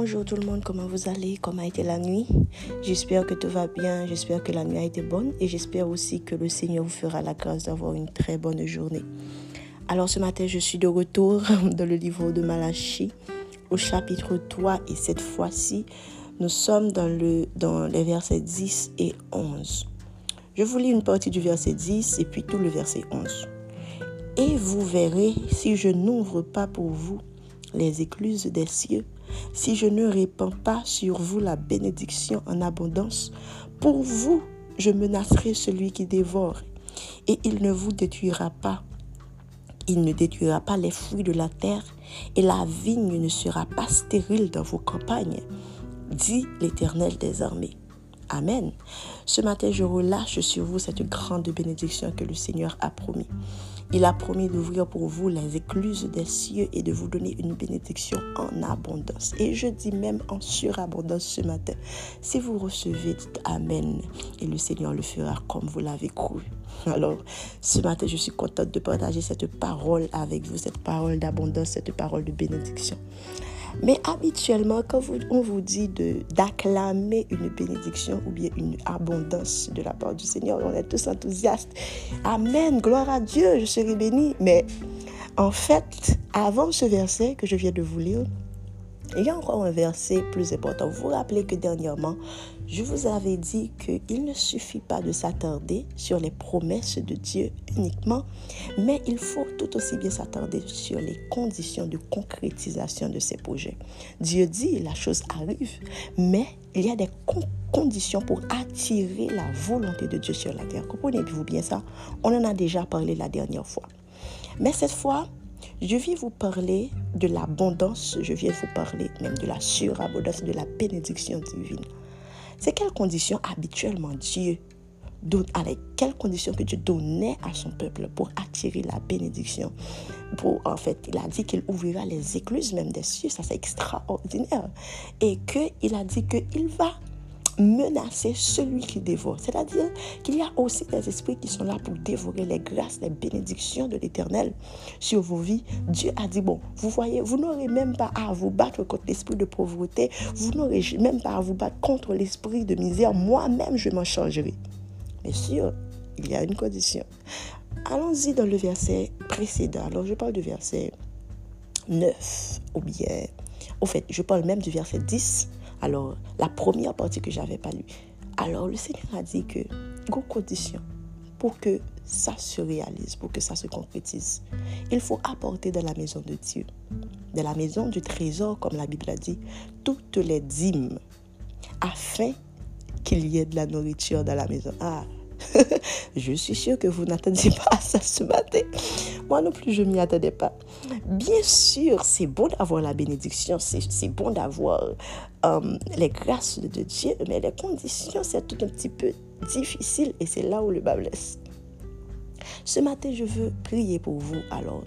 bonjour tout le monde, comment vous allez? Comment a été la nuit? J'espère que tout va bien, j'espère que la nuit a été bonne et j'espère aussi que le Seigneur vous fera la grâce d'avoir une très bonne journée. Alors ce matin, je suis de retour dans le livre de Malachie au chapitre 3 et cette fois-ci, nous sommes dans, le, dans les versets 10 et 11. Je vous lis une partie du verset 10 et puis tout le verset 11. Et vous verrez si je n'ouvre pas pour vous les écluses des cieux, si je ne répands pas sur vous la bénédiction en abondance, pour vous, je menacerai celui qui dévore, et il ne vous détruira pas. Il ne détruira pas les fruits de la terre, et la vigne ne sera pas stérile dans vos campagnes, dit l'Éternel des armées. Amen. Ce matin, je relâche sur vous cette grande bénédiction que le Seigneur a promis. Il a promis d'ouvrir pour vous les écluses des cieux et de vous donner une bénédiction en abondance. Et je dis même en surabondance ce matin. Si vous recevez, dites Amen. Et le Seigneur le fera comme vous l'avez cru. Alors, ce matin, je suis contente de partager cette parole avec vous, cette parole d'abondance, cette parole de bénédiction. Mais habituellement, quand on vous dit d'acclamer une bénédiction ou bien une abondance de la part du Seigneur, on est tous enthousiastes. Amen, gloire à Dieu, je serai béni. Mais en fait, avant ce verset que je viens de vous lire, il y a encore un verset plus important. Vous vous rappelez que dernièrement, je vous avais dit qu'il ne suffit pas de s'attarder sur les promesses de Dieu uniquement, mais il faut tout aussi bien s'attarder sur les conditions de concrétisation de ces projets. Dieu dit, la chose arrive, mais il y a des conditions pour attirer la volonté de Dieu sur la terre. Comprenez-vous bien ça? On en a déjà parlé la dernière fois. Mais cette fois, je viens vous parler de l'abondance, je viens vous parler même de la surabondance, de la bénédiction divine. C'est quelles conditions habituellement Dieu donne, avec quelles conditions que Dieu donnait à son peuple pour attirer la bénédiction? Pour, en fait, il a dit qu'il ouvrira les écluses même des cieux, ça c'est extraordinaire. Et qu'il a dit qu'il va menacer celui qui dévore. C'est-à-dire qu'il y a aussi des esprits qui sont là pour dévorer les grâces, les bénédictions de l'Éternel sur vos vies. Dieu a dit, bon, vous voyez, vous n'aurez même pas à vous battre contre l'esprit de pauvreté, vous n'aurez même pas à vous battre contre l'esprit de misère. Moi-même, je m'en chargerai. Mais sûr, il y a une condition. Allons-y dans le verset précédent. Alors, je parle du verset 9, ou bien, au fait, je parle même du verset 10 alors, la première partie que j'avais pas lue. Alors, le Seigneur a dit que, go condition pour que ça se réalise, pour que ça se concrétise, il faut apporter dans la maison de Dieu, de la maison du trésor, comme la Bible a dit, toutes les dîmes, afin qu'il y ait de la nourriture dans la maison. Ah, je suis sûre que vous n'attendiez pas ça ce matin. Moi non plus, je m'y attendais pas. Bien sûr, c'est bon d'avoir la bénédiction, c'est bon d'avoir euh, les grâces de Dieu, mais les conditions, c'est tout un petit peu difficile et c'est là où le bas blesse. Ce matin, je veux prier pour vous alors.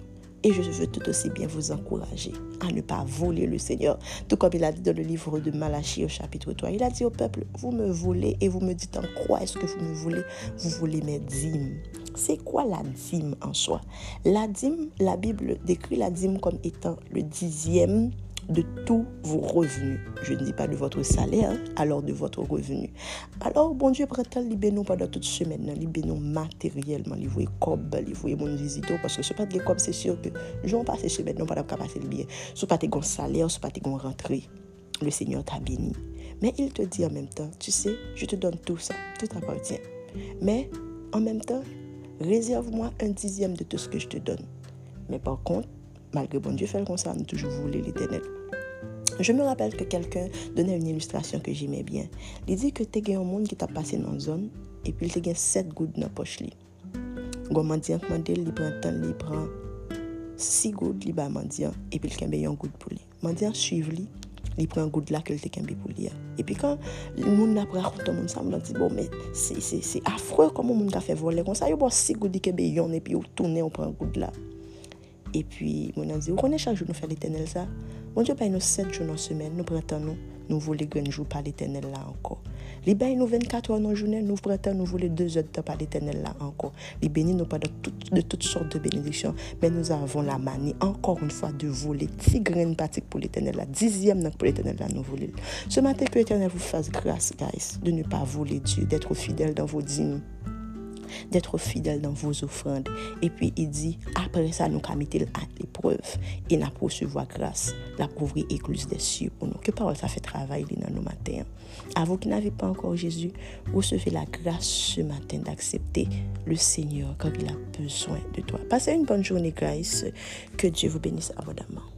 Et je veux tout aussi bien vous encourager à ne pas voler le Seigneur. Tout comme il a dit dans le livre de Malachie au chapitre 3. Il a dit au peuple, vous me volez et vous me dites en quoi est-ce que vous me volez Vous volez mes dîmes. C'est quoi la dîme en soi? La dîme, la Bible décrit la dîme comme étant le dixième de tous vos revenus. Je ne dis pas de votre salaire, alors de votre revenu. Alors, bon Dieu, prête libérer nous pendant toute semaine, libérer nous matériellement, livrer cob, livrer mon visito, parce que ce pas de cob, c'est sûr que je vais passer semaine, non pas passer le bien. Ce pas de salaire, ce pas de rentrée. Le Seigneur t'a béni. Mais il te dit en même temps, tu sais, je te donne tout ça, tout appartient. Mais en même temps, réserve-moi un dixième de tout ce que je te donne. Mais par contre, malgré bon Dieu fait comme ça, nous toujours voulu l'éternel. Je me rappelle que quelqu'un donnait une illustration que j'aimais bien. Il dit que tu as un monde qui t'a passé dans une zone et puis il a 7 gouttes dans la poche. Gomandian mandel li pran tan li pran 6 goud li ba mandian epi l kembe yon goud pou li. Mandian suiv li, li pran goud la ke l te kembe pou li ya. Epi kan moun la pran koutan moun sa bon, moun la di bon men se afreur koman moun ka fe vole kon sa yo bo 6 goud li kembe yon epi yo tourne yo pran goud la. E pi, moun an di, ou konen chak joun nou fè l'Eternel sa? Moun diyo bay nou 7 joun an semen, nou prentan nou, nou voule genjou pa l'Eternel la anko. Li bay nou 24 an an jounen, nou prentan nou voule 2 od ta pa l'Eternel la anko. Li beni nou pa de tout sort de benediksyon, men nou avon la mani ankor un fwa de voule ti gren patik pou l'Eternel la, dizyem nan pou l'Eternel la nou voule. Se maten ke l'Eternel vous fasse grâce, guys, de ne pas voule Dieu, d'être fidèle dans vos dîmes. D'être fidèle dans vos offrandes. Et puis il dit, après ça, nous mis à l'épreuve et nous recevoir grâce, la couvrir écluse des cieux pour nous. Que parole ça fait travail dans nos matins. À vous qui n'avez pas encore Jésus, recevez la grâce ce matin d'accepter le Seigneur quand il a besoin de toi. Passez une bonne journée, Grace. Que Dieu vous bénisse abondamment.